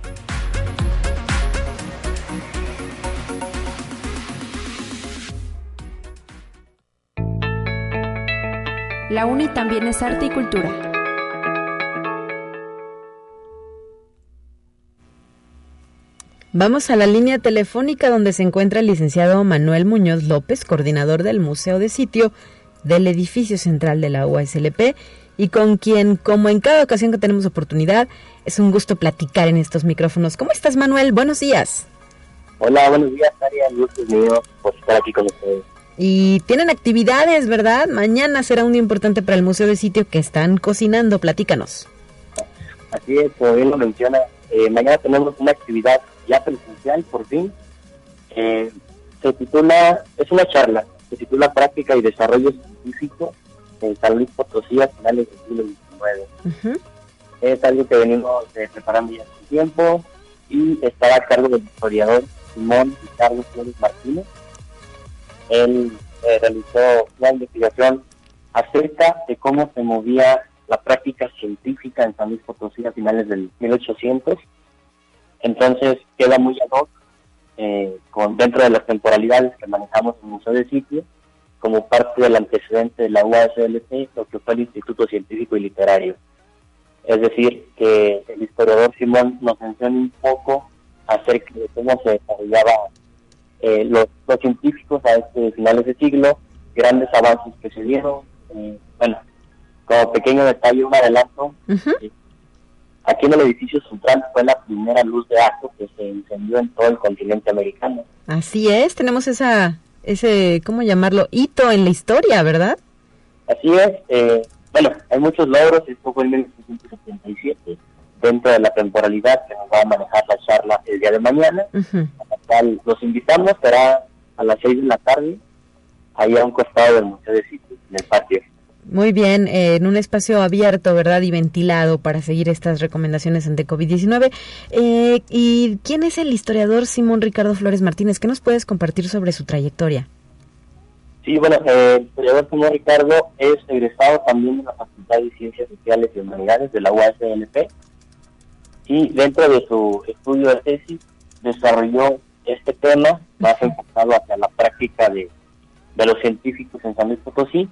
La UNI también es arte y cultura. Vamos a la línea telefónica donde se encuentra el licenciado Manuel Muñoz López, coordinador del Museo de Sitio del edificio central de la UASLP y con quien, como en cada ocasión que tenemos oportunidad, es un gusto platicar en estos micrófonos. ¿Cómo estás, Manuel? Buenos días. Hola, buenos días, María. El gusto es mío por estar aquí con ustedes. Y tienen actividades, ¿verdad? Mañana será un día importante para el Museo de Sitio que están cocinando. Platícanos. Así es, como bien lo menciona, eh, mañana tenemos una actividad ya presencial, por fin. Eh, se titula, es una charla, se titula Práctica y Desarrollo Científico en San Luis Potosí a finales del siglo XIX. Es algo que venimos eh, preparando ya hace tiempo y estará a cargo del historiador Simón Carlos Flores Martínez él eh, realizó una investigación acerca de cómo se movía la práctica científica en San Luis Potosí a finales del 1800. Entonces queda muy ad eh, con, dentro de las temporalidades que manejamos en Museo de Sitio, como parte del antecedente de la UASLP, lo que fue el Instituto Científico y Literario. Es decir, que el historiador Simón nos menciona un poco acerca de cómo se desarrollaba eh, los, científicos a este finales de siglo, grandes avances que se dieron. Eh, bueno, como pequeño detalle, un adelanto. Eh, aquí en el edificio central fue la primera luz de ajo que se encendió en todo el continente americano. Así es, tenemos esa, ese, ¿cómo llamarlo? Hito en la historia, ¿verdad? Así es. bueno, hay muchos logros. Esto fue en 1977 dentro de la temporalidad que nos va a manejar la charla el día de mañana. los invitamos, será a las 6 de la tarde, ahí a un costado del Museo de Sitio, en el patio. Muy bien, eh, en un espacio abierto, ¿verdad? Y ventilado para seguir estas recomendaciones ante COVID-19. Eh, ¿Y quién es el historiador Simón Ricardo Flores Martínez? ¿Qué nos puedes compartir sobre su trayectoria? Sí, bueno, eh, el historiador Simón Ricardo es egresado también de la Facultad de Ciencias Sociales y Humanidades de la UASLP y dentro de su estudio de tesis desarrolló este tema más enfocado hacia la práctica de, de los científicos en San Luis Potosí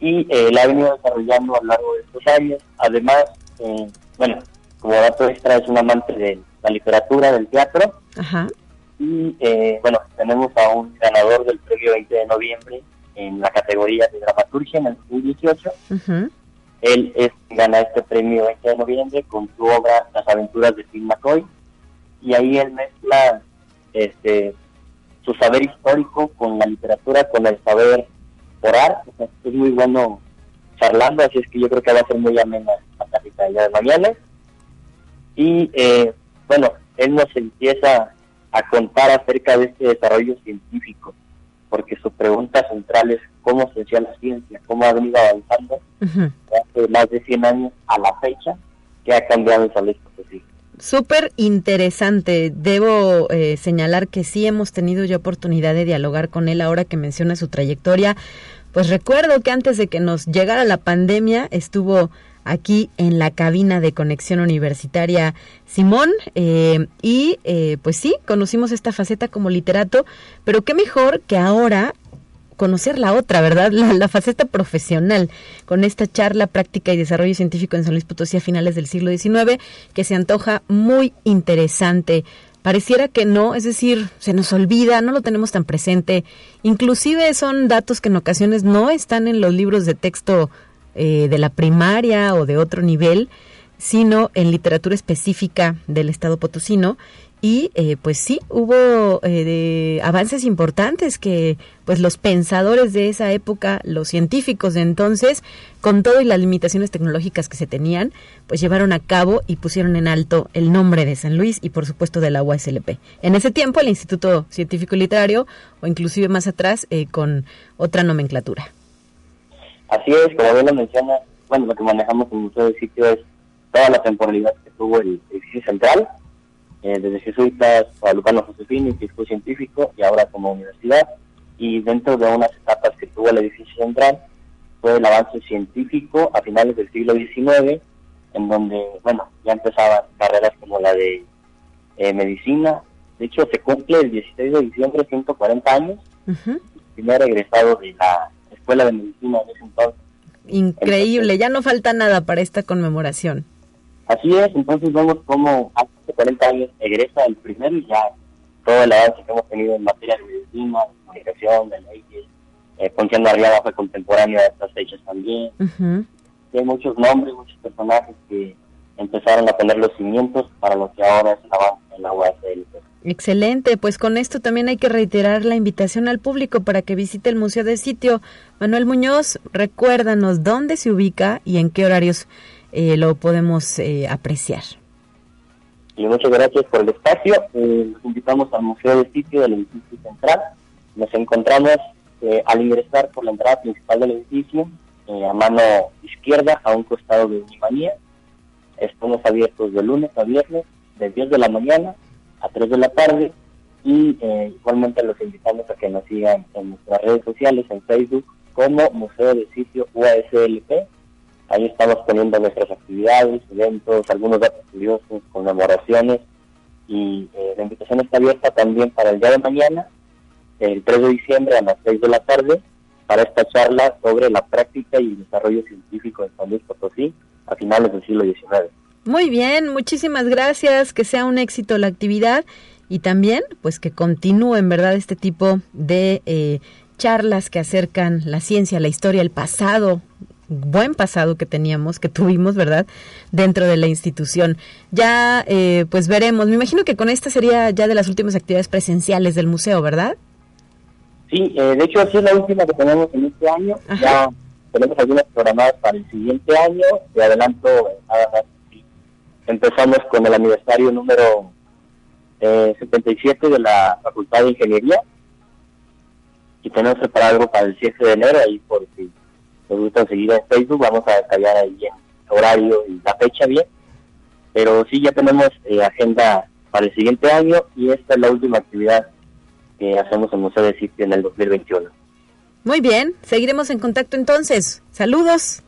y eh, la ha venido desarrollando a lo largo de estos años. Además, eh, bueno, como dato extra es un amante de la literatura, del teatro. Y eh, bueno, tenemos a un ganador del premio 20 de noviembre en la categoría de dramaturgia en el 2018. Él gana este premio 20 de noviembre con su obra Las aventuras de Phil McCoy. Y ahí él mezcla este, su saber histórico con la literatura, con el saber orar. es muy bueno charlando, así es que yo creo que va a ser muy amena la plática de mañana. Y eh, bueno, él nos empieza a contar acerca de este desarrollo científico, porque su pregunta central es cómo se hacía la ciencia, cómo ha venido avanzando hace más de 100 años a la fecha, que ha cambiado el San Súper interesante. Debo eh, señalar que sí hemos tenido ya oportunidad de dialogar con él ahora que menciona su trayectoria. Pues recuerdo que antes de que nos llegara la pandemia estuvo aquí en la cabina de conexión universitaria Simón eh, y eh, pues sí, conocimos esta faceta como literato, pero qué mejor que ahora conocer la otra, ¿verdad? La, faceta profesional con esta charla práctica y desarrollo científico en San Luis Potosí a finales del siglo XIX, que se antoja muy interesante. Pareciera que no, es decir, se nos olvida, no lo tenemos tan presente. Inclusive son datos que en ocasiones no están en los libros de texto eh, de la primaria o de otro nivel, sino en literatura específica del Estado potosino. Y eh, pues sí hubo eh, avances importantes que pues los pensadores de esa época los científicos de entonces con todo y las limitaciones tecnológicas que se tenían pues llevaron a cabo y pusieron en alto el nombre de San Luis y por supuesto de la UASLP en ese tiempo el Instituto Científico y Literario o inclusive más atrás eh, con otra nomenclatura así es como bien lo menciona bueno lo que manejamos en el museo del sitio es toda la temporalidad que tuvo el edificio central eh, desde jesuitas, Lucano Josefini, físico científico y ahora como universidad. Y dentro de unas etapas que tuvo el edificio central fue el avance científico a finales del siglo XIX, en donde, bueno, ya empezaban carreras como la de eh, medicina. De hecho, se cumple el 16 de diciembre 140 años, el primer egresado de la Escuela de Medicina de ese entonces. Increíble, ya no falta nada para esta conmemoración. Así es, entonces vemos cómo hace 40 años egresa el primero y ya todo el avance que hemos tenido en materia de medicina, de comunicación, de leyes, eh, Ponciano Arriaga fue contemporáneo de estas fechas también. Hay muchos nombres, muchos personajes que empezaron a poner los cimientos para lo que ahora es el avance en la UASL. Excelente, pues con esto también hay que reiterar la invitación al público para que visite el Museo del Sitio. Manuel Muñoz, recuérdanos dónde se ubica y en qué horarios eh, lo podemos eh, apreciar. Y muchas gracias por el espacio. Eh, invitamos al Museo del Sitio del edificio central. Nos encontramos al ingresar por la entrada principal del edificio, a mano izquierda, a un costado de Unimanía. Estamos abiertos de lunes a viernes, de 10 de la mañana a 3 de la tarde. Y igualmente los invitamos a que nos sigan en nuestras redes sociales, en Facebook, como Museo del Sitio UASLP Ahí estamos poniendo nuestras actividades, eventos, algunos datos curiosos, conmemoraciones y eh, la invitación está abierta también para el día de mañana, el 3 de diciembre a las 6 de la tarde, para esta charla sobre la práctica y el desarrollo científico de San Luis Potosí a finales del siglo XIX. Muy bien, muchísimas gracias, que sea un éxito la actividad y también pues que continúe en verdad este tipo de eh, charlas que acercan la ciencia, la historia, el pasado buen pasado que teníamos, que tuvimos, ¿verdad? Dentro de la institución. Ya, eh, pues veremos. Me imagino que con esta sería ya de las últimas actividades presenciales del museo, ¿verdad? Sí, eh, de hecho, así es la última que tenemos en este año. Ya tenemos algunas programadas para el siguiente año. De adelanto, nada más. Empezamos con el aniversario número 77 eh, de la Facultad de Ingeniería. Y tenemos preparado para el 7 de enero, ahí por si nos gustan seguir en Facebook, vamos a detallar ahí el horario y la fecha bien. Pero sí, ya tenemos eh, agenda para el siguiente año y esta es la última actividad que hacemos en Museo de Sitio en el 2021. Muy bien, seguiremos en contacto entonces. Saludos.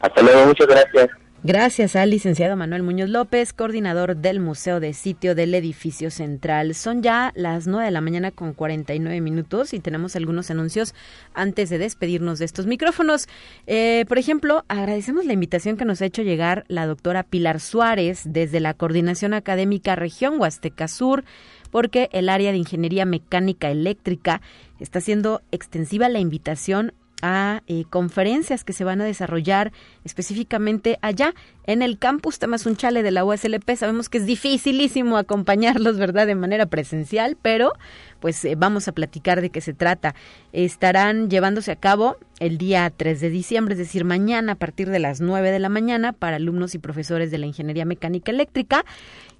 Hasta luego, muchas gracias. Gracias al licenciado Manuel Muñoz López, coordinador del Museo de Sitio del Edificio Central. Son ya las 9 de la mañana con 49 minutos y tenemos algunos anuncios antes de despedirnos de estos micrófonos. Eh, por ejemplo, agradecemos la invitación que nos ha hecho llegar la doctora Pilar Suárez desde la Coordinación Académica Región Huasteca Sur porque el área de Ingeniería Mecánica Eléctrica está haciendo extensiva la invitación a eh, conferencias que se van a desarrollar específicamente allá en el campus Tamazunchale de la USLP. Sabemos que es dificilísimo acompañarlos, ¿verdad?, de manera presencial, pero pues eh, vamos a platicar de qué se trata. Estarán llevándose a cabo el día 3 de diciembre, es decir, mañana a partir de las 9 de la mañana para alumnos y profesores de la Ingeniería Mecánica Eléctrica.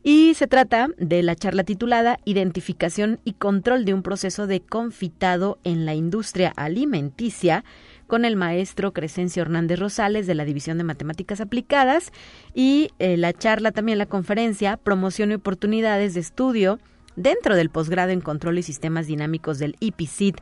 Y se trata de la charla titulada Identificación y control de un proceso de confitado en la industria alimenticia con el maestro Crescencio Hernández Rosales de la División de Matemáticas Aplicadas y eh, la charla también la conferencia Promoción y oportunidades de estudio dentro del posgrado en control y sistemas dinámicos del IPCIT,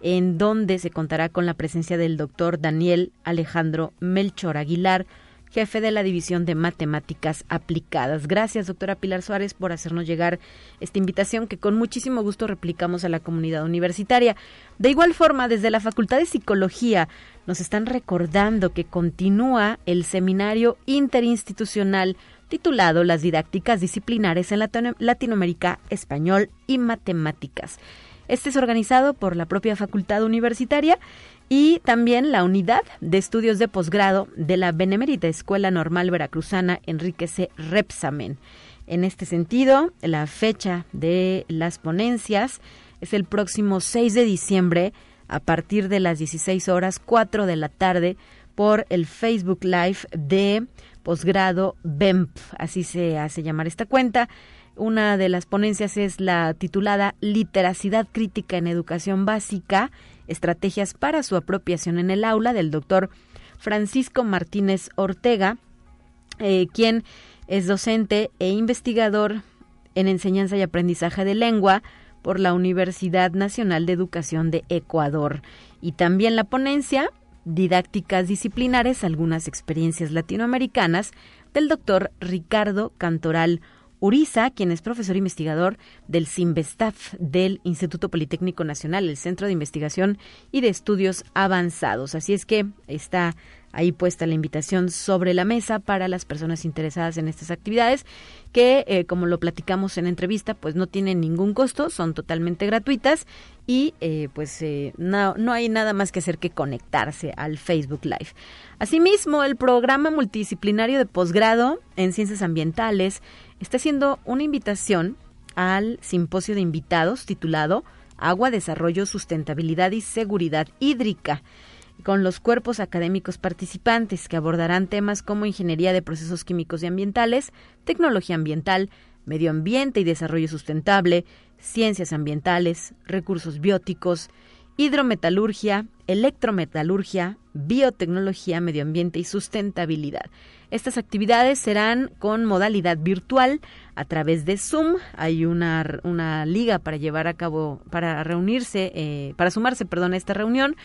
en donde se contará con la presencia del doctor Daniel Alejandro Melchor Aguilar, jefe de la División de Matemáticas Aplicadas. Gracias, doctora Pilar Suárez, por hacernos llegar esta invitación que con muchísimo gusto replicamos a la comunidad universitaria. De igual forma, desde la Facultad de Psicología nos están recordando que continúa el seminario interinstitucional titulado Las didácticas disciplinares en Latinoamérica, Español y Matemáticas. Este es organizado por la propia facultad universitaria y también la unidad de estudios de posgrado de la Benemérita Escuela Normal Veracruzana Enrique C. Repsamen. En este sentido, la fecha de las ponencias es el próximo 6 de diciembre a partir de las 16 horas 4 de la tarde por el Facebook Live de posgrado BEMP, así se hace llamar esta cuenta. Una de las ponencias es la titulada Literacidad crítica en educación básica estrategias para su apropiación en el aula del doctor Francisco Martínez Ortega, eh, quien es docente e investigador en enseñanza y aprendizaje de lengua por la Universidad Nacional de Educación de Ecuador. Y también la ponencia, Didácticas Disciplinares, algunas experiencias latinoamericanas, del doctor Ricardo Cantoral Uriza, quien es profesor investigador del CIMBESTAF del Instituto Politécnico Nacional, el Centro de Investigación y de Estudios Avanzados. Así es que está ahí puesta la invitación sobre la mesa para las personas interesadas en estas actividades que eh, como lo platicamos en entrevista pues no tienen ningún costo son totalmente gratuitas y eh, pues eh, no, no hay nada más que hacer que conectarse al Facebook Live asimismo el programa multidisciplinario de posgrado en ciencias ambientales está haciendo una invitación al simposio de invitados titulado Agua, Desarrollo, Sustentabilidad y Seguridad Hídrica con los cuerpos académicos participantes que abordarán temas como ingeniería de procesos químicos y ambientales, tecnología ambiental, medio ambiente y desarrollo sustentable, ciencias ambientales, recursos bióticos, hidrometalurgia, electrometalurgia, biotecnología, medio ambiente y sustentabilidad. Estas actividades serán con modalidad virtual a través de Zoom. Hay una, una liga para llevar a cabo, para reunirse, eh, para sumarse, perdón, a esta reunión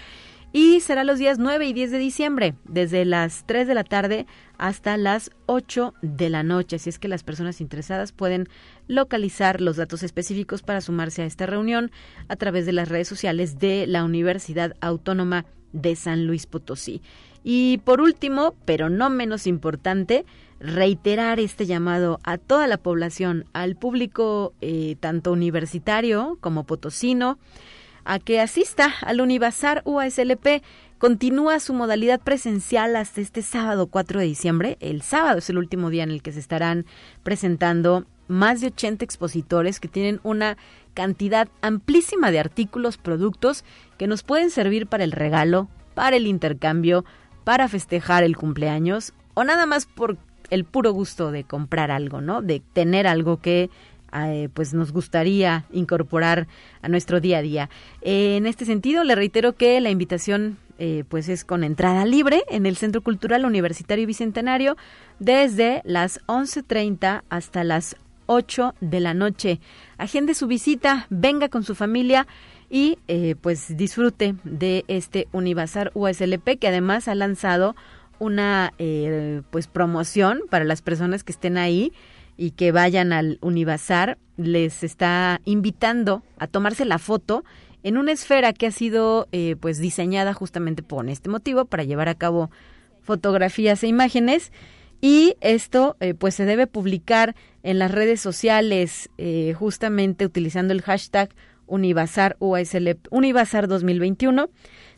y será los días 9 y 10 de diciembre, desde las 3 de la tarde hasta las 8 de la noche. Así es que las personas interesadas pueden localizar los datos específicos para sumarse a esta reunión a través de las redes sociales de la Universidad Autónoma de San Luis Potosí. Y por último, pero no menos importante, reiterar este llamado a toda la población, al público eh, tanto universitario como potosino, a que asista al Univazar UASLP. Continúa su modalidad presencial hasta este sábado 4 de diciembre. El sábado es el último día en el que se estarán presentando más de 80 expositores que tienen una cantidad amplísima de artículos, productos que nos pueden servir para el regalo, para el intercambio, para festejar el cumpleaños o nada más por el puro gusto de comprar algo, ¿no? De tener algo que eh, pues nos gustaría incorporar a nuestro día a día. en este sentido, le reitero que la invitación eh, pues es con entrada libre en el Centro Cultural Universitario Bicentenario desde las 11.30 hasta las 8 de la noche. Agende su visita, venga con su familia y eh, pues disfrute de este Univazar USLP que además ha lanzado una eh, pues promoción para las personas que estén ahí y que vayan al Univazar les está invitando a tomarse la foto en una esfera que ha sido eh, pues diseñada justamente por este motivo para llevar a cabo fotografías e imágenes. Y esto eh, pues se debe publicar en las redes sociales eh, justamente utilizando el hashtag Univazar USL, Univazar 2021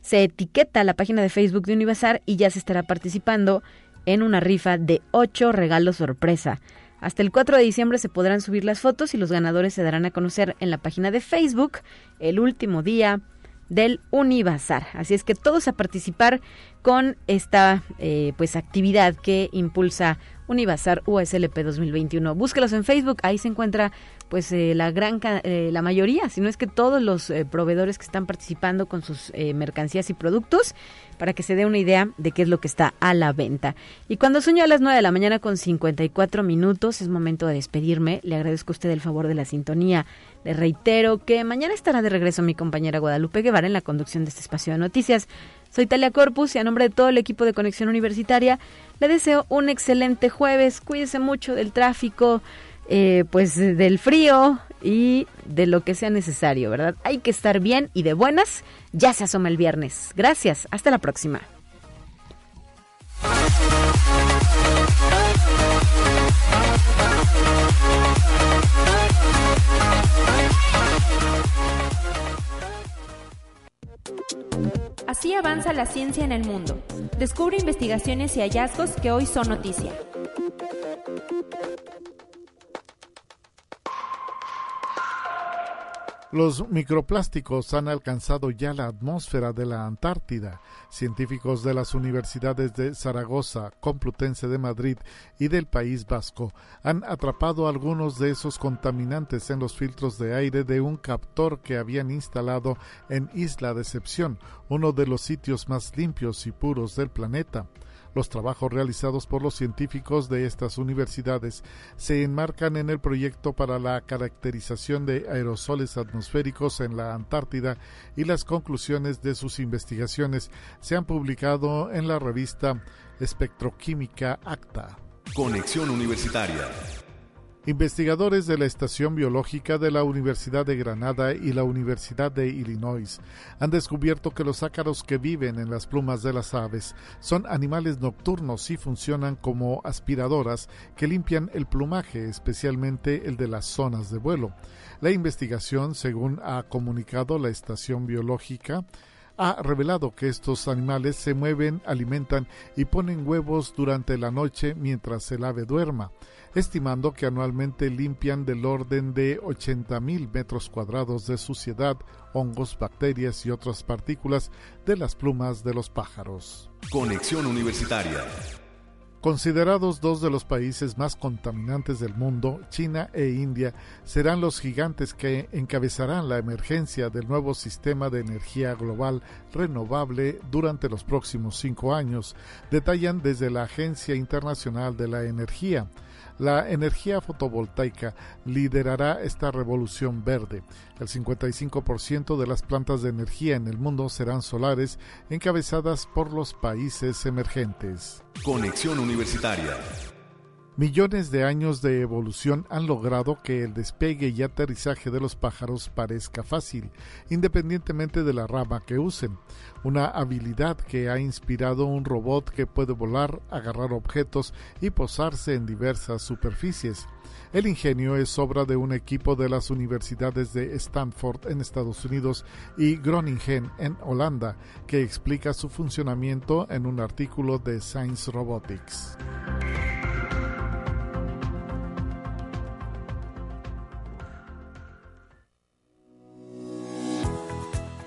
se etiqueta la página de Facebook de Univazar y ya se estará participando en una rifa de ocho regalos sorpresa hasta el 4 de diciembre se podrán subir las fotos y los ganadores se darán a conocer en la página de Facebook el último día del Univazar. Así es que todos a participar con esta eh, pues actividad que impulsa Univazar USLP 2021. Búsquelos en Facebook, ahí se encuentra pues eh, la gran eh, la mayoría, si no es que todos los proveedores que están participando con sus mercancías y productos para que se dé una idea de qué es lo que está a la venta. Y cuando sueño a las 9 de la mañana con 54 minutos, es momento de despedirme. Le agradezco a usted el favor de la sintonía. Le reitero que mañana estará de regreso mi compañera Guadalupe Guevara en la conducción de este espacio de noticias. Soy Talia Corpus y a nombre de todo el equipo de Conexión Universitaria le deseo un excelente jueves. Cuídese mucho del tráfico, eh, pues del frío y de lo que sea necesario, ¿verdad? Hay que estar bien y de buenas. Ya se asoma el viernes. Gracias. Hasta la próxima. Así avanza la ciencia en el mundo. Descubre investigaciones y hallazgos que hoy son noticia. Los microplásticos han alcanzado ya la atmósfera de la Antártida. Científicos de las universidades de Zaragoza, Complutense de Madrid y del País Vasco han atrapado algunos de esos contaminantes en los filtros de aire de un captor que habían instalado en Isla Decepción, uno de los sitios más limpios y puros del planeta. Los trabajos realizados por los científicos de estas universidades se enmarcan en el proyecto para la caracterización de aerosoles atmosféricos en la Antártida y las conclusiones de sus investigaciones se han publicado en la revista Espectroquímica Acta. Conexión Universitaria Investigadores de la Estación Biológica de la Universidad de Granada y la Universidad de Illinois han descubierto que los ácaros que viven en las plumas de las aves son animales nocturnos y funcionan como aspiradoras que limpian el plumaje, especialmente el de las zonas de vuelo. La investigación, según ha comunicado la Estación Biológica, ha revelado que estos animales se mueven, alimentan y ponen huevos durante la noche mientras el ave duerma estimando que anualmente limpian del orden de 80.000 metros cuadrados de suciedad, hongos, bacterias y otras partículas de las plumas de los pájaros. Conexión Universitaria. Considerados dos de los países más contaminantes del mundo, China e India serán los gigantes que encabezarán la emergencia del nuevo sistema de energía global renovable durante los próximos cinco años, detallan desde la Agencia Internacional de la Energía. La energía fotovoltaica liderará esta revolución verde. El 55% de las plantas de energía en el mundo serán solares, encabezadas por los países emergentes. Conexión Universitaria. Millones de años de evolución han logrado que el despegue y aterrizaje de los pájaros parezca fácil, independientemente de la rama que usen, una habilidad que ha inspirado un robot que puede volar, agarrar objetos y posarse en diversas superficies. El ingenio es obra de un equipo de las universidades de Stanford en Estados Unidos y Groningen en Holanda, que explica su funcionamiento en un artículo de Science Robotics.